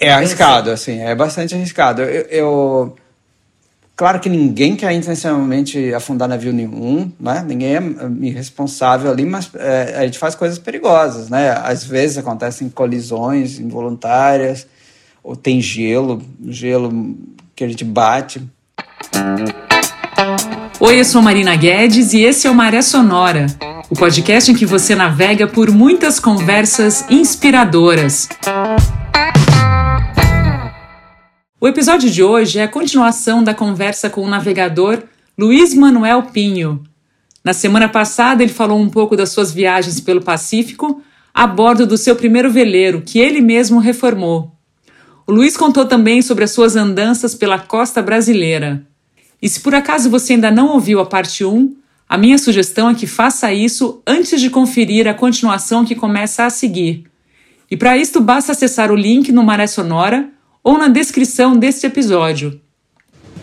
É arriscado, assim, é bastante arriscado. Eu, eu, Claro que ninguém quer intencionalmente afundar navio nenhum, né? Ninguém é responsável ali, mas é, a gente faz coisas perigosas, né? Às vezes acontecem colisões involuntárias, ou tem gelo, gelo que a gente bate. Oi, eu sou Marina Guedes e esse é o Maré Sonora, o podcast em que você navega por muitas conversas inspiradoras. O episódio de hoje é a continuação da conversa com o navegador Luiz Manuel Pinho. Na semana passada, ele falou um pouco das suas viagens pelo Pacífico a bordo do seu primeiro veleiro, que ele mesmo reformou. O Luiz contou também sobre as suas andanças pela costa brasileira. E se por acaso você ainda não ouviu a parte 1, a minha sugestão é que faça isso antes de conferir a continuação que começa a seguir. E para isto basta acessar o link no Maré Sonora ou na descrição deste episódio.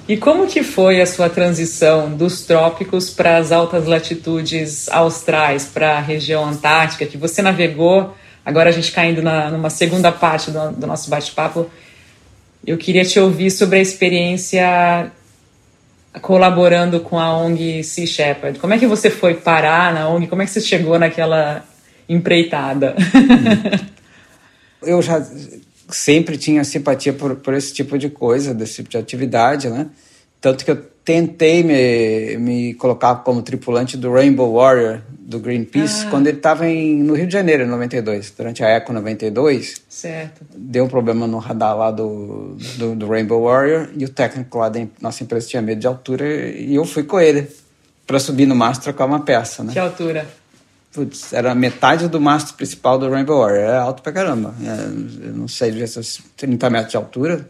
E como que foi a sua transição dos trópicos para as altas latitudes austrais, para a região antártica, que você navegou? Agora a gente caindo na, numa segunda parte do, do nosso bate-papo, eu queria te ouvir sobre a experiência colaborando com a ONG Sea Shepherd. Como é que você foi parar na ONG? Como é que você chegou naquela empreitada? Eu já sempre tinha simpatia por, por esse tipo de coisa, desse tipo de atividade, né? Tanto que eu tentei me, me colocar como tripulante do Rainbow Warrior, do Greenpeace, ah. quando ele estava no Rio de Janeiro, em 92, durante a Eco 92. Certo. Deu um problema no radar lá do, do, do Rainbow Warrior e o técnico lá da nossa empresa tinha medo de altura e eu fui com ele para subir no mastro trocar uma peça, né? Que altura? Putz, era metade do mastro principal do Rainbow Warrior. É alto pra caramba. É, eu não sei, devia ser 30 metros de altura.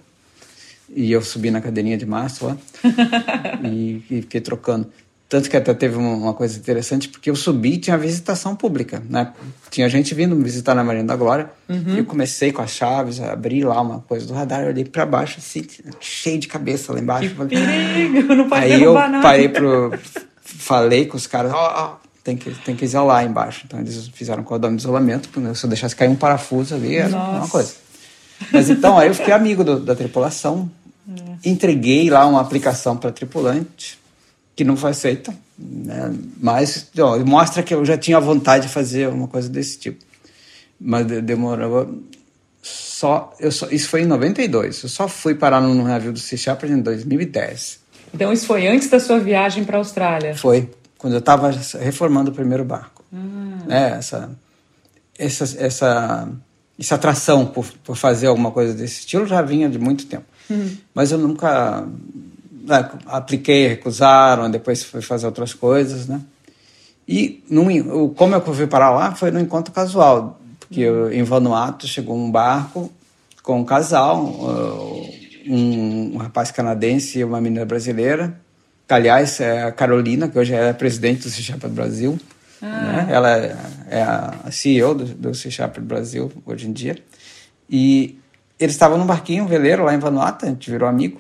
E eu subi na cadeirinha de mastro lá e, e, fiquei trocando. Tanto que até teve uma, coisa interessante, porque eu subi e tinha visitação pública, né? Tinha gente vindo me visitar na Marinha da Glória. Uhum. E eu comecei com as chaves, abri lá uma coisa do radar, olhei para baixo, assim, cheio de cabeça lá embaixo. Que perigo, não pode Aí eu nada. parei pro... Falei com os caras, ó, oh, tem que, tem que isolar embaixo. Então eles fizeram cordão de isolamento, porque se eu deixasse cair um parafuso ali, era Nossa. uma coisa. Mas então aí eu fiquei amigo do, da tripulação, é. entreguei lá uma aplicação para tripulante, que não foi aceita, né? mas ó, mostra que eu já tinha vontade de fazer uma coisa desse tipo. Mas demorou só, eu só, isso foi em 92. Eu só fui parar no navio do Sea Shepherd em 2010. Então isso foi antes da sua viagem para a Austrália? Foi quando eu estava reformando o primeiro barco. Hum. É, essa, essa, essa, essa atração por, por fazer alguma coisa desse estilo já vinha de muito tempo. Hum. Mas eu nunca né, apliquei, recusaram, depois fui fazer outras coisas, né? E no, como eu fui parar lá foi no encontro casual, porque eu, em Vanuatu chegou um barco com um casal, um, um rapaz canadense e uma menina brasileira, aliás, é a Carolina, que hoje é presidente do C-Sharp Brasil. Ah. Né? Ela é, a CEO do, do Brasil hoje em dia. E eles estavam num barquinho, um veleiro lá em Vanuatu, a gente virou amigo.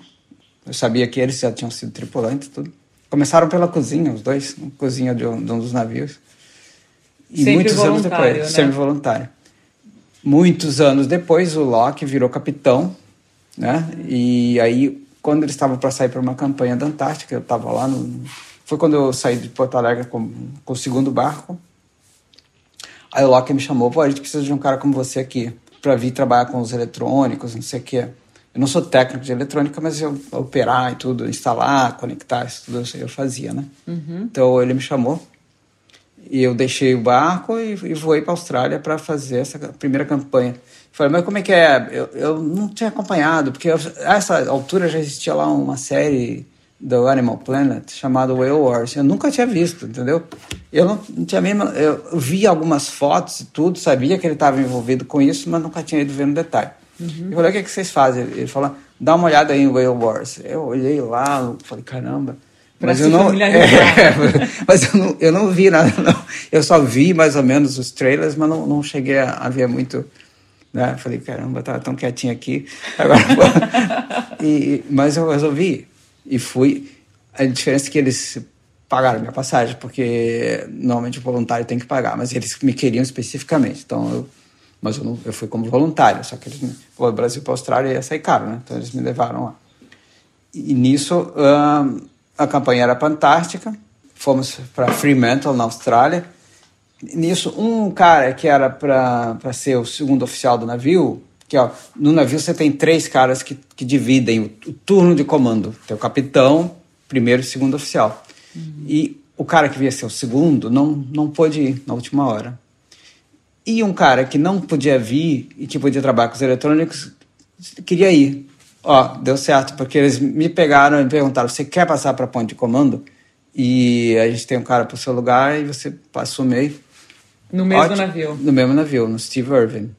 Eu sabia que eles já tinham sido tripulantes tudo. Começaram pela cozinha, os dois, cozinha de um, de um dos navios. E sempre muitos anos depois, né? sempre voluntário. Muitos anos depois, o Locke virou capitão, né? E aí quando eles estavam para sair para uma campanha da Antártica, eu estava lá no. Foi quando eu saí de Porto Alegre com, com o segundo barco. Aí o Locke me chamou: pô, a gente precisa de um cara como você aqui para vir trabalhar com os eletrônicos, não sei o quê. Eu não sou técnico de eletrônica, mas eu operar e tudo, instalar, conectar, isso tudo eu fazia, né? Uhum. Então ele me chamou e eu deixei o barco e, e voei para a Austrália para fazer essa primeira campanha. Falei, mas como é que é? Eu, eu não tinha acompanhado, porque eu, a essa altura já existia lá uma série do Animal Planet chamada Whale Wars. Eu nunca tinha visto, entendeu? Eu não, não tinha mesmo. Eu vi algumas fotos e tudo, sabia que ele estava envolvido com isso, mas nunca tinha ido ver no detalhe. Uhum. Eu falei, o que, é que vocês fazem? Ele falou, dá uma olhada aí em Whale Wars. Eu olhei lá, falei, caramba. mas eu, não, é, mas eu não, eu não vi nada, não. Eu só vi mais ou menos os trailers, mas não, não cheguei a, a ver muito né? Falei, caramba, tá tão quietinho aqui. Agora, e, mas eu resolvi e fui. A diferença é que eles pagaram minha passagem, porque normalmente o voluntário tem que pagar, mas eles me queriam especificamente. Então eu Mas eu, não, eu fui como voluntário, só que eles, o Brasil para a Austrália ia sair caro, né? Então eles me levaram lá. E nisso uh, a campanha era fantástica. Fomos para Fremantle, na Austrália. Nisso, um cara que era para ser o segundo oficial do navio, que ó, no navio você tem três caras que, que dividem o, o turno de comando. Tem o capitão, primeiro e segundo oficial. Uhum. E o cara que via ser o segundo não, não pôde ir na última hora. E um cara que não podia vir e que podia trabalhar com os eletrônicos queria ir. Ó, deu certo, porque eles me pegaram e me perguntaram: você quer passar para ponte de comando? E a gente tem um cara para o seu lugar e você passa o meio. No mesmo Ótimo. navio? No mesmo navio, no Steve Irving.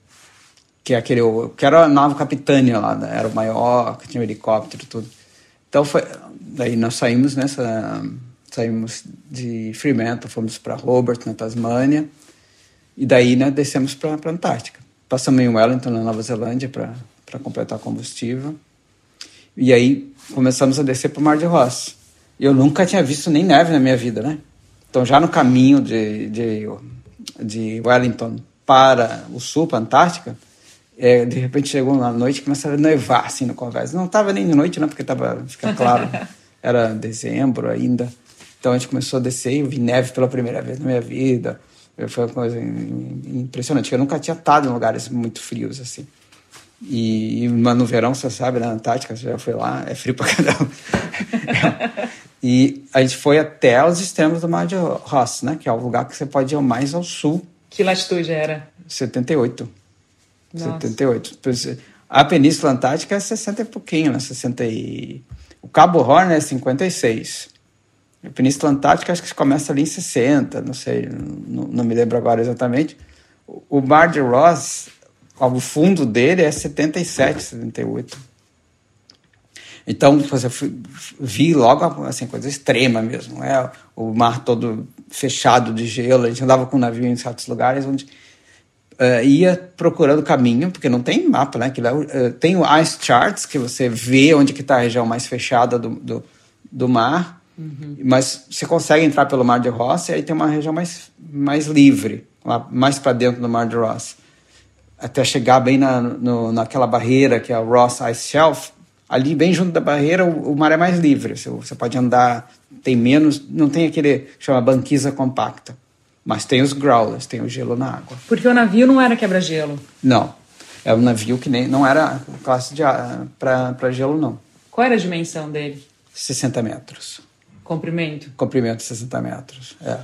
Que, é aquele, que era a nave capitânia lá, né? era o maior, que tinha um helicóptero e tudo. Então foi. Daí nós saímos nessa saímos de Fremantle, fomos para Hobart, na Tasmânia, e daí né, descemos para a Antártica. Passamos em Wellington, na Nova Zelândia, para completar combustível. E aí começamos a descer para o Mar de Ross. Eu nunca tinha visto nem neve na minha vida, né? Então, já no caminho de, de, de Wellington para o sul, para a Antártica, é, de repente chegou uma noite e começou a nevar assim no convés. Não estava nem de noite, não, porque estava, fica claro, era dezembro ainda. Então a gente começou a descer e eu vi neve pela primeira vez na minha vida. Foi uma coisa impressionante. Eu nunca tinha estado em lugares muito frios assim. E, mas no verão, você sabe, na Antártica, você já foi lá, é frio pra caramba. e a gente foi até os extremos do Mar de Ross, né? Que é o lugar que você pode ir mais ao sul. Que latitude era? 78. Nossa. 78. A Península Antártica é 60 e pouquinho, né? 60 e... O Cabo Horn é 56. A Península Antártica acho que começa ali em 60, não sei, não, não me lembro agora exatamente. O Mar de Ross, o fundo dele é 77, 78. Então, você vi logo assim, coisa extrema mesmo. É o mar todo fechado de gelo. A gente andava com o navio em certos lugares onde uh, ia procurando caminho, porque não tem mapa, né? Que, uh, tem o ice charts, que você vê onde está a região mais fechada do, do, do mar Uhum. Mas você consegue entrar pelo Mar de Ross e aí tem uma região mais, mais livre, lá, mais para dentro do Mar de Ross. Até chegar bem na, no, naquela barreira que é o Ross Ice Shelf. Ali, bem junto da barreira, o, o mar é mais livre. Você, você, pode andar, tem menos, não tem aquele que chama banquisa compacta. Mas tem os growlers, tem o gelo na água. Porque o navio não era quebra-gelo? Não. É um navio que nem, não era classe de para gelo, não. Qual era a dimensão dele? 60 metros. Comprimento? Comprimento 60 metros, é.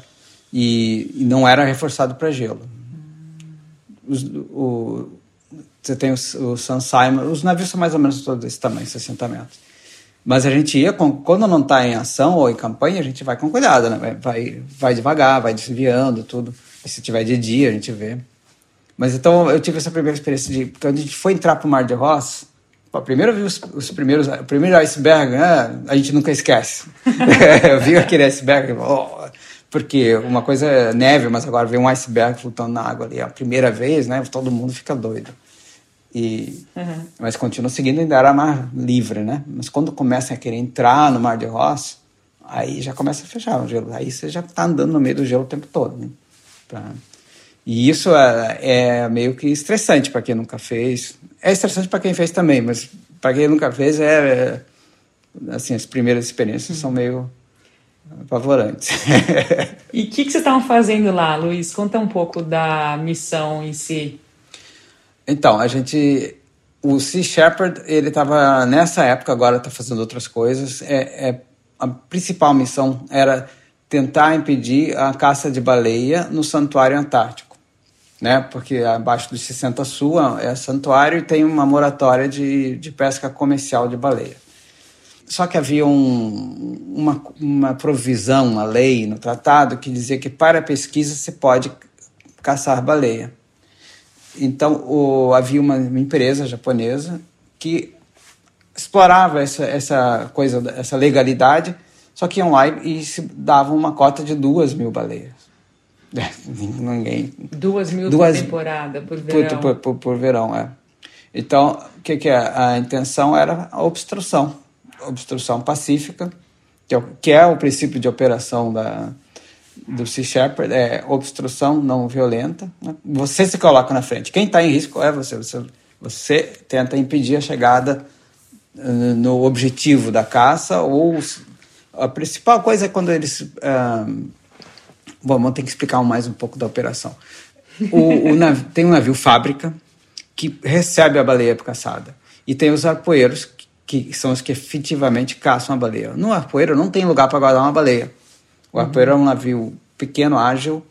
E, e não era reforçado para gelo. Os, o, você tem o, o Sun Simon, os navios são mais ou menos todos desse tamanho, 60 metros. Mas a gente ia, com, quando não está em ação ou em campanha, a gente vai com cuidado, né? Vai, vai, devagar, vai desviando, tudo. E se tiver de dia, a gente vê. Mas então eu tive essa primeira experiência de. Quando a gente foi entrar para o Mar de Ross, Pô, primeiro vi os, os, primeiros, o primeiro iceberg, né? a gente nunca esquece. eu vi aquele iceberg, oh, porque uma coisa é neve, mas agora ver um iceberg flutuando na água ali, a primeira vez, né? Todo mundo fica doido. E, uhum. Mas continua seguindo ainda era mar livre, né? Mas quando começa a querer entrar no Mar de Ross, aí já começa a fechar o gelo. Aí você já está andando no meio do gelo o tempo todo. Né? Pra... E isso é, é meio que estressante para quem nunca fez. É estressante para quem fez também, mas para quem nunca fez é, é assim as primeiras experiências são meio apavorantes. e o que, que vocês estavam fazendo lá, Luiz? Conta um pouco da missão em si. Então, a gente o Sea Shepherd, ele estava nessa época, agora está fazendo outras coisas. É, é, a principal missão era tentar impedir a caça de baleia no Santuário Antártico né? Porque abaixo dos 60 sul é santuário e tem uma moratória de, de pesca comercial de baleia. Só que havia um, uma, uma provisão, uma lei no tratado que dizia que para pesquisa se pode caçar baleia. Então o, havia uma, uma empresa japonesa que explorava essa, essa coisa, essa legalidade, só que iam lá e, e se davam uma cota de duas mil baleias. Ninguém. Duas mil Duas, por temporada, por verão. Por, por, por, verão, é. Então, o que, que é? A intenção era a obstrução. Obstrução pacífica, que é, o, que é o princípio de operação da, do Sea Shepherd é obstrução não violenta. Né? Você se coloca na frente. Quem está em risco é você. você. Você tenta impedir a chegada uh, no objetivo da caça ou a principal coisa é quando eles uh, bom, vamos ter que explicar mais um pouco da operação. O, o nav... tem um navio fábrica que recebe a baleia caçada e tem os arpoeiros que, são os que efetivamente caçam a baleia. No arpoeiro não tem lugar para guardar uma baleia. O arpoeiro é um navio pequeno, ágil,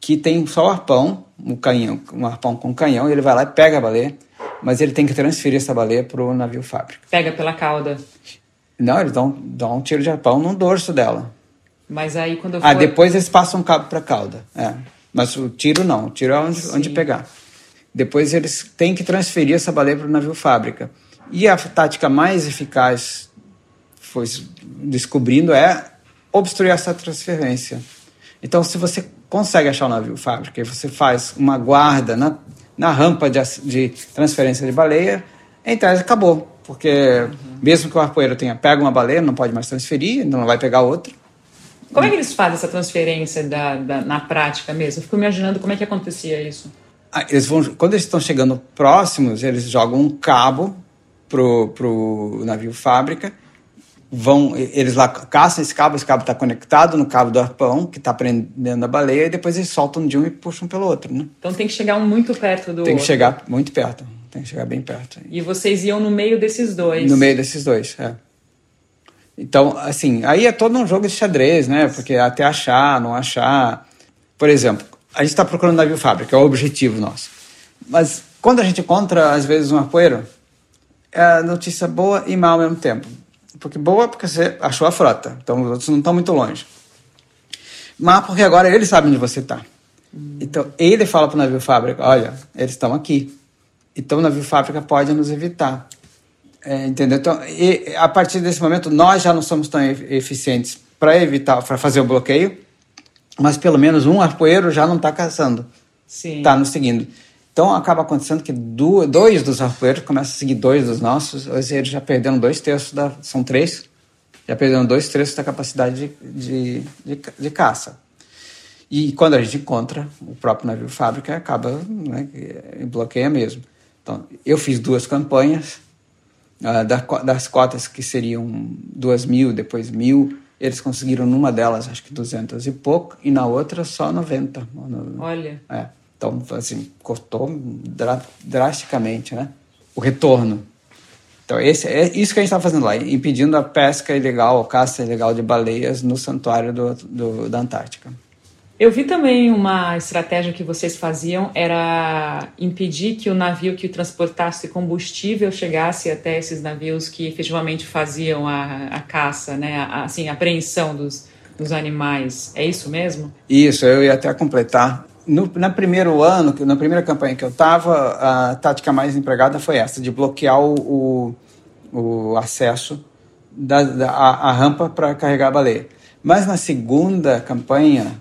que tem só o arpão, um canhão, um arpão com canhão, e ele vai lá e pega a baleia, mas ele tem que transferir essa baleia para o navio fábrica. Pega pela cauda. Não, eles dão, dão um tiro de arpão no dorso dela. Mas aí quando eu ah, for... Ah, depois eles passam um cabo para a cauda. É. Mas o tiro não, o tiro é onde, onde pegar. Depois eles têm que transferir essa baleia para o navio fábrica. E a tática mais eficaz foi descobrindo é obstruir essa transferência. Então, se você consegue achar o navio fábrica e você faz uma guarda na, na rampa de, de transferência de baleia, em tese acabou. Porque uhum. mesmo que o arpoeiro tenha pega uma baleia, não pode mais transferir, não vai pegar outra. Como é que eles fazem essa transferência da, da, na prática mesmo? Eu fico imaginando como é que acontecia isso. Ah, eles vão, quando eles estão chegando próximos, eles jogam um cabo pro, pro navio fábrica, vão, eles lá caçam esse cabo, esse cabo está conectado no cabo do arpão, que está prendendo a baleia, e depois eles soltam de um e puxam pelo outro, né? Então tem que chegar um muito perto do Tem que outro. chegar muito perto, tem que chegar bem perto. E vocês iam no meio desses dois? No meio desses dois, é. Então, assim, aí é todo um jogo de xadrez, né? Porque até achar, não achar. Por exemplo, a gente está procurando navio fábrica, é o objetivo nosso. Mas quando a gente encontra, às vezes, um arpoeiro, é notícia boa e má ao mesmo tempo. Porque boa porque você achou a frota, então os outros não estão muito longe. Má porque agora eles sabem onde você está. Então ele fala para o navio fábrica: olha, eles estão aqui. Então o navio fábrica pode nos evitar. É, entendeu? Então, e, a partir desse momento, nós já não somos tão eficientes para evitar, para fazer o bloqueio, mas pelo menos um arpoeiro já não está caçando. Está nos seguindo. Então acaba acontecendo que dois dos arpoeiros começam a seguir dois dos nossos, seja, eles já perderam dois terços da. São três, já perderam dois terços da capacidade de, de, de, de caça. E quando a gente encontra o próprio navio fábrica, acaba né, bloqueia mesmo. Então, eu fiz duas campanhas, uh, das cotas que seriam duas mil, depois mil, eles conseguiram numa delas acho que duzentas e pouco, e na outra só 90. Olha. É. Então, assim, cortou dra drasticamente né? o retorno. Então, esse, é isso que a gente está fazendo lá, impedindo a pesca ilegal, a caça ilegal de baleias no santuário do, do, da Antártica. Eu vi também uma estratégia que vocês faziam era impedir que o navio que transportasse combustível chegasse até esses navios que efetivamente faziam a, a caça, né? A, assim, a apreensão dos, dos animais. É isso mesmo? Isso, eu ia até completar. No, no primeiro ano, na primeira campanha que eu estava, a tática mais empregada foi essa, de bloquear o, o, o acesso da, da a, a rampa para carregar a baleia. Mas na segunda campanha,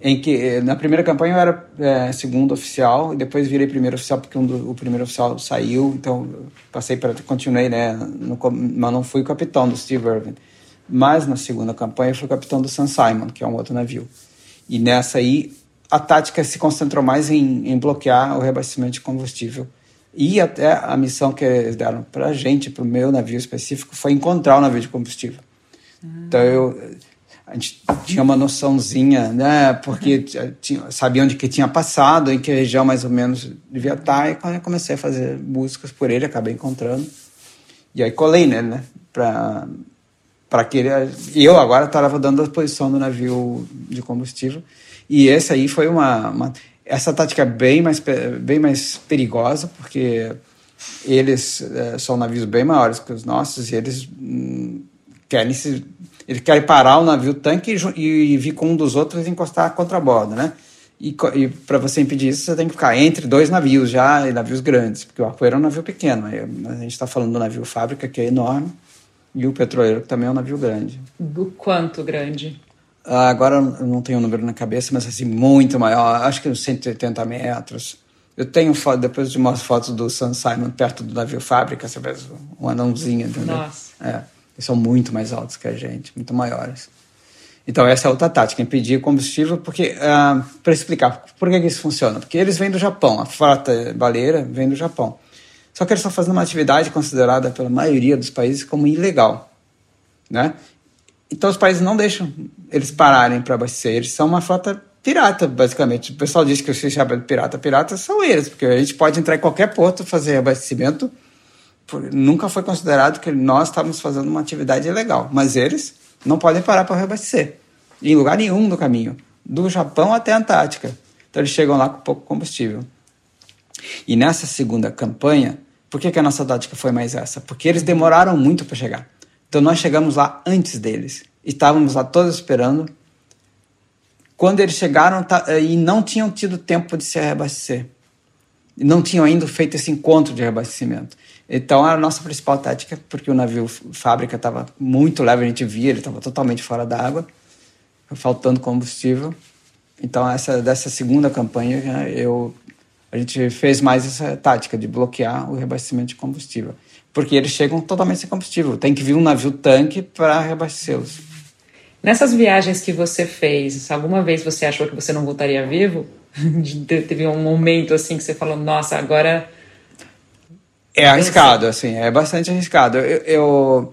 em que eh, na primeira campanha eu era é, segundo oficial e depois virei primeiro oficial porque um do, o primeiro oficial saiu então passei para continuei né no, mas não fui capitão do Steve Irwin mas na segunda campanha eu fui capitão do Sun Simon que é um outro navio e nessa aí a tática se concentrou mais em, em bloquear o reabastecimento de combustível e até a missão que eles deram para a gente para o meu navio específico foi encontrar o navio de combustível então eu a gente tinha uma noçãozinha, né? Porque tinha, sabia onde que tinha passado, em que região mais ou menos devia estar. E quando eu comecei a fazer buscas por ele, acabei encontrando. E aí colei nele, né? Pra, para que ele. Eu agora estava dando a posição do navio de combustível. E esse aí foi uma. uma essa tática é bem mais, bem mais perigosa, porque eles é, são navios bem maiores que os nossos e eles hum, querem se ele quer parar o navio tanque e, e vir com um dos outros e encostar contra a borda, né? E, e para você impedir isso, você tem que ficar entre dois navios já, e navios grandes, porque o arpoeiro é um navio pequeno. A gente está falando do navio fábrica, que é enorme, e o petroleiro, que também é um navio grande. Do quanto grande? Ah, agora eu não tenho o um número na cabeça, mas assim, muito maior, acho que uns 180 metros. Eu tenho foto, depois de umas fotos do Sun Simon perto do navio fábrica, você vê um anãozinho, entendeu? Nossa. É. Eles são muito mais altos que a gente, muito maiores. Então, essa é outra tática, impedir combustível, porque, uh, para explicar por que, que isso funciona. Porque eles vêm do Japão, a frota baleira vem do Japão. Só que eles estão fazendo uma atividade considerada pela maioria dos países como ilegal. Né? Então, os países não deixam eles pararem para abastecer. Eles são uma frota pirata, basicamente. O pessoal diz que os se chama de pirata, pirata são eles, porque a gente pode entrar em qualquer porto fazer abastecimento. Nunca foi considerado que nós estávamos fazendo uma atividade ilegal, mas eles não podem parar para reabastecer. Em lugar nenhum do caminho. Do Japão até a Antártica. Então eles chegam lá com pouco combustível. E nessa segunda campanha, por que, que a nossa tática foi mais essa? Porque eles demoraram muito para chegar. Então nós chegamos lá antes deles. Estávamos lá todos esperando. Quando eles chegaram tá, e não tinham tido tempo de se reabastecer. Não tinham ainda feito esse encontro de reabastecimento. Então, a nossa principal tática, porque o navio fábrica estava muito leve, a gente via, ele estava totalmente fora d'água, faltando combustível. Então, essa, dessa segunda campanha, eu, a gente fez mais essa tática de bloquear o reabastecimento de combustível. Porque eles chegam totalmente sem combustível. Tem que vir um navio tanque para reabastecê-los. Nessas viagens que você fez, alguma vez você achou que você não voltaria vivo? Teve um momento assim que você falou, nossa, agora é arriscado, assim, é bastante arriscado. Eu, eu,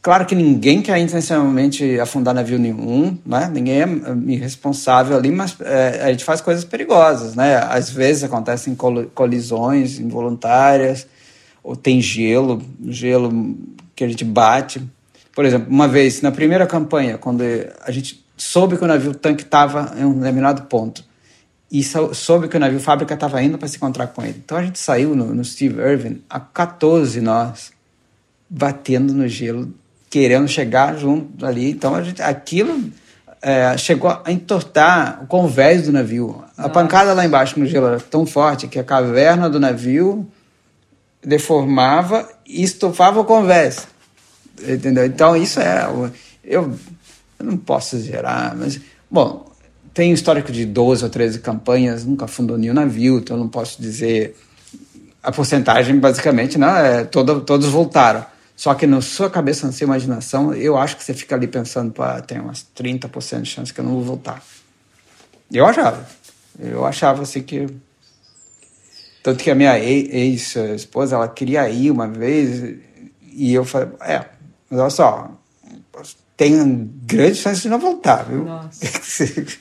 claro que ninguém quer intencionalmente afundar navio nenhum, né? Ninguém é irresponsável ali, mas é, a gente faz coisas perigosas, né? Às vezes acontecem colisões involuntárias, ou tem gelo, gelo que a gente bate. Por exemplo, uma vez, na primeira campanha, quando a gente soube que o navio tanque estava em um determinado ponto, e soube que o navio fábrica estava indo para se encontrar com ele. Então a gente saiu no, no Steve Irwin a 14 nós, batendo no gelo, querendo chegar junto ali. Então a gente, aquilo é, chegou a entortar o convés do navio. Nossa. A pancada lá embaixo no gelo era tão forte que a caverna do navio deformava e estufava o convés. Entendeu? Então isso é. Eu, eu não posso exagerar, mas. Bom, tem histórico de 12 ou 13 campanhas, nunca fundou nenhum navio, então não posso dizer a porcentagem, basicamente, não, é, todo, todos voltaram. Só que na sua cabeça, na sua imaginação, eu acho que você fica ali pensando, pô, tem umas 30% de chance que eu não vou voltar. Eu achava. Eu achava assim que. Tanto que a minha ex-esposa, ela queria ir uma vez, e eu falei, é, mas olha só, tem grande chance de não voltar, viu? Nossa.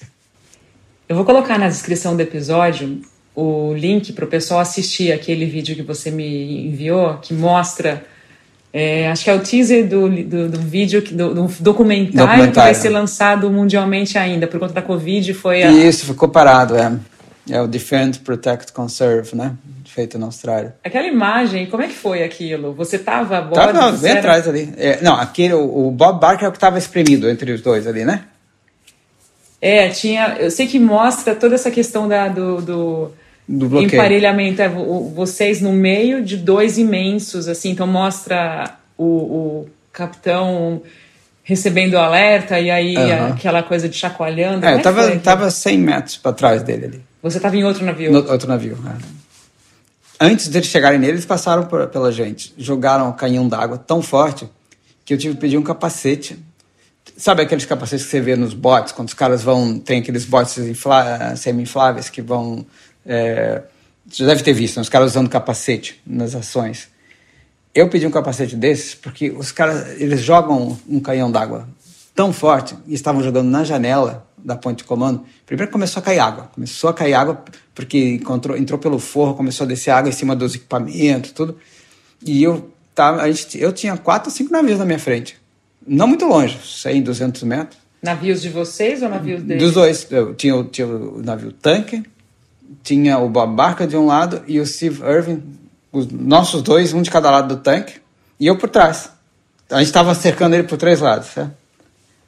Eu vou colocar na descrição do episódio o link para o pessoal assistir aquele vídeo que você me enviou, que mostra. É, acho que é o teaser do, do, do vídeo, do, do documentário, documentário, que vai ser lançado mundialmente ainda, por conta da Covid. Foi a... Isso, ficou parado, é. É o Defend, Protect, Conserve, né? Feito na Austrália. Aquela imagem, como é que foi aquilo? Você estava a bordo? Estava bem era... atrás ali. É, não, aquele, o, Bob Barker é o que estava espremido entre os dois ali, né? É, tinha. Eu sei que mostra toda essa questão da, do, do, do emparelhamento. É, vocês no meio de dois imensos, assim, então mostra o, o capitão recebendo o alerta e aí uhum. aquela coisa de chacoalhando. É, eu é tava, tava 100 metros para trás dele ali. Você estava em outro navio? No, outro navio, é. Antes deles chegarem nele, eles passaram por, pela gente. Jogaram um canhão d'água tão forte que eu tive que pedir um capacete Sabe aqueles capacetes que você vê nos botes, quando os caras vão. Tem aqueles botes semi-infláveis que vão. É, você deve ter visto, né? os caras usando capacete nas ações. Eu pedi um capacete desses porque os caras eles jogam um canhão d'água tão forte e estavam jogando na janela da ponte de comando. Primeiro começou a cair água, começou a cair água porque encontrou, entrou pelo forro, começou a descer água em cima dos equipamentos, tudo. E eu tava, a gente, eu tinha quatro ou cinco navios na minha frente. Não muito longe, 100, 200 metros. Navios de vocês ou navios deles? Dos dois. Eu tinha, tinha o navio tanque, tinha o Bob Barker de um lado e o Steve Irving, os nossos dois, um de cada lado do tanque, e eu por trás. A gente estava cercando ele por três lados, certo?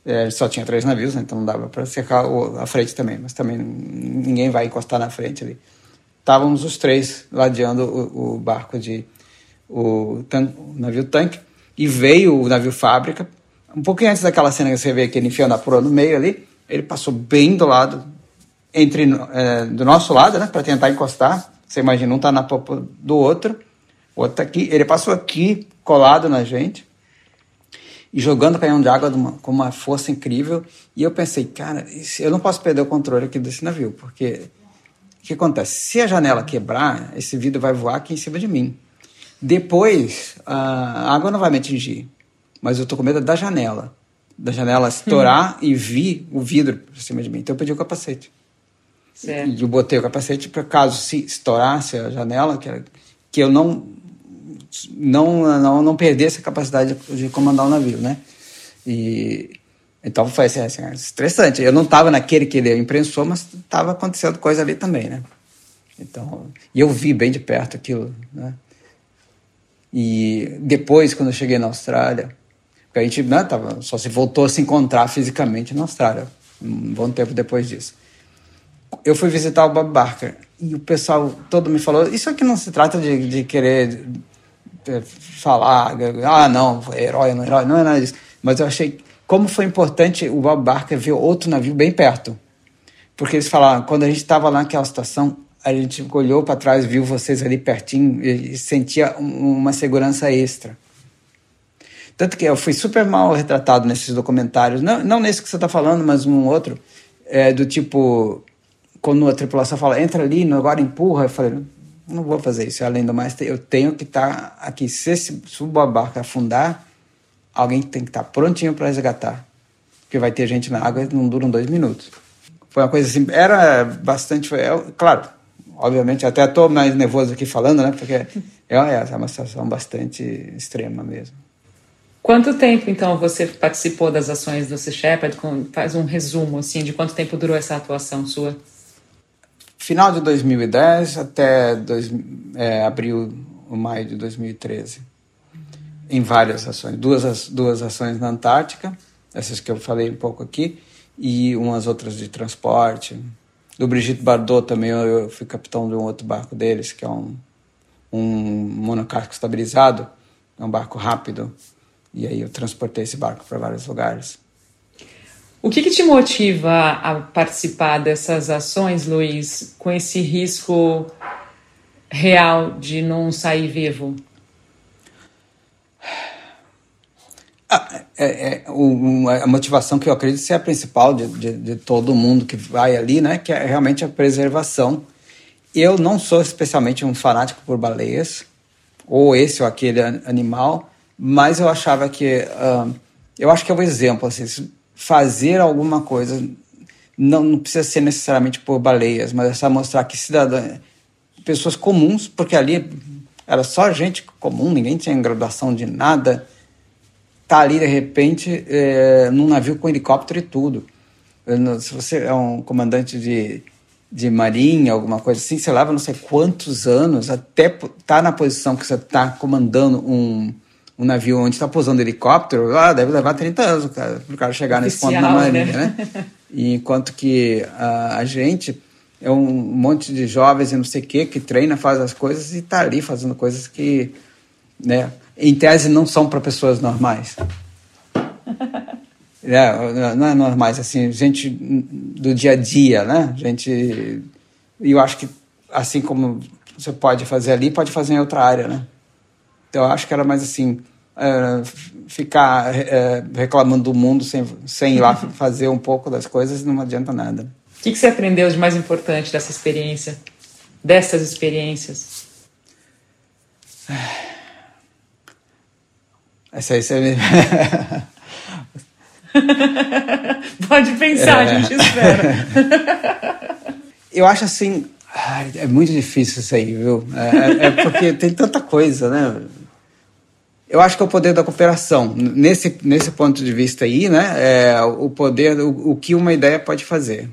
É, só tinha três navios, né? então não dava para cercar a frente também, mas também ninguém vai encostar na frente ali. Estávamos os três ladeando o, o barco de o, o navio tanque e veio o navio fábrica um pouquinho antes daquela cena que você vê que ele enfiando a proa no meio ali, ele passou bem do lado, entre é, do nosso lado, né, para tentar encostar. Você imagina, um tá na popa do outro, o outro tá aqui. Ele passou aqui, colado na gente. E jogando o canhão de água com uma força incrível. E eu pensei, cara, eu não posso perder o controle aqui desse navio, porque o que acontece? Se a janela quebrar, esse vidro vai voar aqui em cima de mim. Depois, a água não vai me atingir, mas eu tô com medo da janela. Da janela estourar hum. e vir o vidro por cima de mim. Então eu pedi o capacete. Certo. E eu botei o capacete para caso se estourasse a janela, que, era, que eu não, não, não, não perdesse a capacidade de, comandar o navio, né? E então foi assim, assim, estressante. Eu não estava naquele que ele imprensou, mas estava acontecendo coisa ali também, né? Então, e eu vi bem de perto aquilo, né? E depois, quando eu cheguei na Austrália, a gente né, tava, só se voltou a se encontrar fisicamente na Austrália, um bom tempo depois disso. Eu fui visitar o Bob Barker e o pessoal todo me falou: Isso aqui não se trata de, de querer falar, ah, não, herói, não herói, não é nada disso. Mas eu achei como foi importante o Bob Barker ver outro navio bem perto. Porque eles falaram: quando a gente estava lá naquela situação, a gente olhou para trás, viu vocês ali pertinho e sentia uma segurança extra. Tanto que eu fui super mal retratado nesses documentários, não, não nesse que você está falando, mas um outro, é, do tipo, quando a tripulação fala, entra ali, agora empurra, eu falei, não vou fazer isso, além do mais, eu tenho que estar tá aqui. Se, se a barca afundar, alguém tem que estar tá prontinho para resgatar, porque vai ter gente na água e não duram dois minutos. Foi uma coisa assim, era bastante, foi, é, claro, obviamente, até estou mais nervoso aqui falando, né? Porque é, é uma situação bastante extrema mesmo. Quanto tempo, então, você participou das ações do Sea Shepherd? Faz um resumo, assim, de quanto tempo durou essa atuação sua? Final de 2010 até dois, é, abril maio de 2013. Em várias ações. Duas, duas ações na Antártica, essas que eu falei um pouco aqui, e umas outras de transporte, do Brigitte Bardot também, eu fui capitão de um outro barco deles, que é um, um monocasco estabilizado, é um barco rápido. E aí eu transportei esse barco para vários lugares. O que, que, te motiva a participar dessas ações, Luiz, com esse risco real de não sair vivo? Ah, é, é, o, a motivação que eu acredito ser a principal de, de, de, todo mundo que vai ali, né? Que é realmente a preservação. Eu não sou especialmente um fanático por baleias, ou esse ou aquele animal, mas eu achava que. Uh, eu acho que é um exemplo, assim, fazer alguma coisa não, não precisa ser necessariamente por baleias, mas é só mostrar que cidadã, pessoas comuns, porque ali era só gente comum, ninguém tinha graduação de nada tá ali de repente é, num navio com helicóptero e tudo. Se você é um comandante de, de marinha, alguma coisa assim, você leva não sei quantos anos até estar tá na posição que você está comandando um, um navio onde está pousando helicóptero, ah, deve levar 30 anos para o cara chegar Oficial, nesse ponto na marinha, né? né? Enquanto que a, a gente é um monte de jovens e não sei o que que treina, faz as coisas e está ali fazendo coisas que, né? em tese, não são para pessoas normais. É, não é normais, assim, gente do dia a dia, né? Gente. E eu acho que, assim como você pode fazer ali, pode fazer em outra área, né? Então eu acho que era mais assim. É, ficar é, reclamando do mundo sem, sem ir lá fazer um pouco das coisas não adianta nada. O que, que você aprendeu de mais importante dessa experiência? Dessas experiências? Essa aí você. Pode pensar, é. a gente espera. Eu acho assim. É muito difícil isso aí, viu? É, é, porque tem tanta coisa, né? Eu acho que é o poder da cooperação. Nesse, nesse ponto de vista aí, né? É o poder, o, o que uma ideia pode fazer.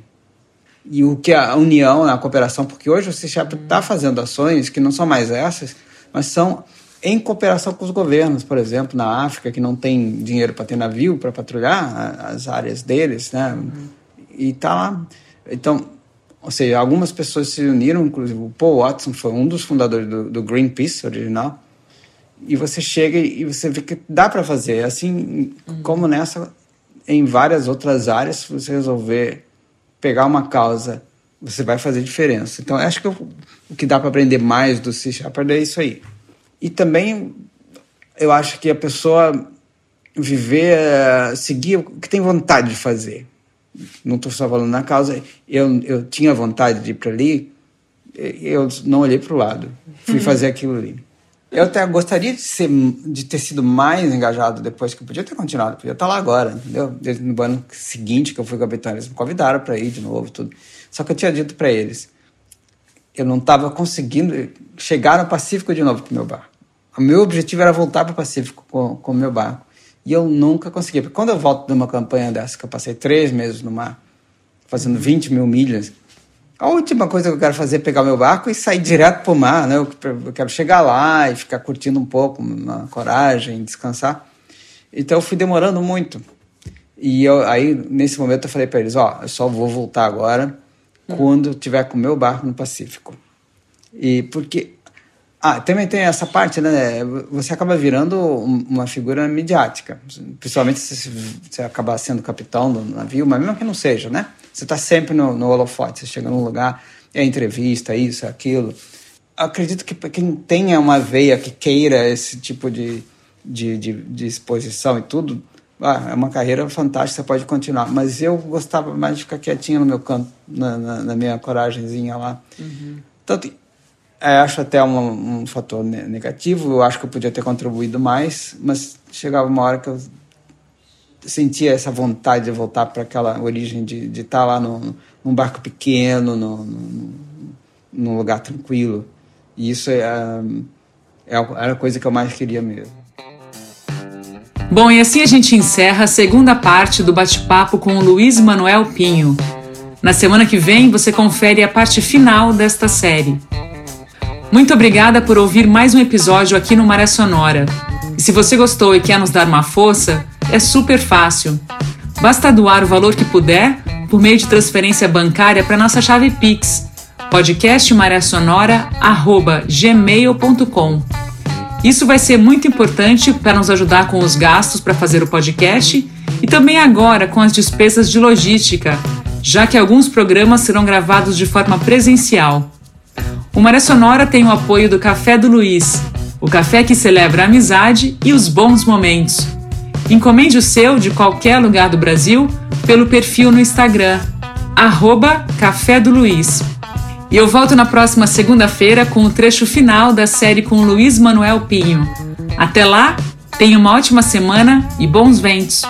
E o que a união, a cooperação, porque hoje o CICHAP está fazendo ações que não são mais essas, mas são em cooperação com os governos, por exemplo, na África, que não tem dinheiro para ter navio para patrulhar as áreas deles, né? Uhum. E tá lá. Então, ou seja, algumas pessoas se uniram, inclusive o Paul Watson foi um dos fundadores do, do Greenpeace original. E você chega e você vê que dá para fazer, assim uhum. como nessa, em várias outras áreas, se você resolver pegar uma causa, você vai fazer diferença. Então, acho que o, o que dá para aprender mais do Sea Shepherd é isso aí. E também eu acho que a pessoa viver, uh, seguir o que tem vontade de fazer. Não estou só falando na causa, eu, eu tinha vontade de ir para ali, eu não olhei para o lado, fui fazer aquilo ali. Eu até gostaria de, ser, de ter sido mais engajado depois, que eu podia ter continuado, podia estar lá agora, entendeu? Desde no ano seguinte que eu fui capitão, eles me convidaram para ir de novo, tudo. Só que eu tinha dito para eles, eu não estava conseguindo chegar no Pacífico de novo com o meu barco. O meu objetivo era voltar para o Pacífico com, o meu barco. E eu nunca conseguia. Porque quando eu volto de uma campanha dessa, que eu passei três meses no mar, fazendo 20 mil milhas, a última coisa que eu quero fazer é pegar meu barco e sair direto para o mar. Né? Eu quero chegar lá e ficar curtindo um pouco, na coragem, descansar. Então eu fui demorando muito. E eu, aí, nesse momento, eu falei para eles: Ó, eu só vou voltar agora quando tiver com o meu barco no Pacífico. E porque. Ah, também tem essa parte, né? Você acaba virando uma figura midiática. Principalmente se você acabar sendo capitão do navio, mas mesmo que não seja, né? Você está sempre no, no holofote. Você chega num lugar, é entrevista, isso, aquilo. Acredito que quem tenha uma veia que queira esse tipo de, de, de, de exposição e tudo, ah, é uma carreira fantástica, você pode continuar. Mas eu gostava mais de ficar quietinho no meu canto, na, na, na minha coragemzinha lá. Uhum. Tanto, é, acho até um, um fator negativo, eu acho que eu podia ter contribuído mais, mas chegava uma hora que eu sentia essa vontade de voltar para aquela origem de, estar tá lá no, num barco pequeno, no, no, num lugar tranquilo. E isso é, é, era a coisa que eu mais queria mesmo. Bom, e assim a gente encerra a segunda parte do bate-papo com o Luiz Manuel Pinho. Na semana que vem você confere a parte final desta série. Muito obrigada por ouvir mais um episódio aqui no Maré Sonora. E se você gostou e quer nos dar uma força, é super fácil. Basta doar o valor que puder por meio de transferência bancária para nossa chave Pix, podcastmareasonora@gmail.com. Isso vai ser muito importante para nos ajudar com os gastos para fazer o podcast e também agora com as despesas de logística, já que alguns programas serão gravados de forma presencial. O Maré Sonora tem o apoio do Café do Luiz, o café que celebra a amizade e os bons momentos. Encomende o seu de qualquer lugar do Brasil pelo perfil no Instagram, arroba Café do Luiz. E eu volto na próxima segunda-feira com o trecho final da série com Luiz Manuel Pinho. Até lá, tenha uma ótima semana e bons ventos!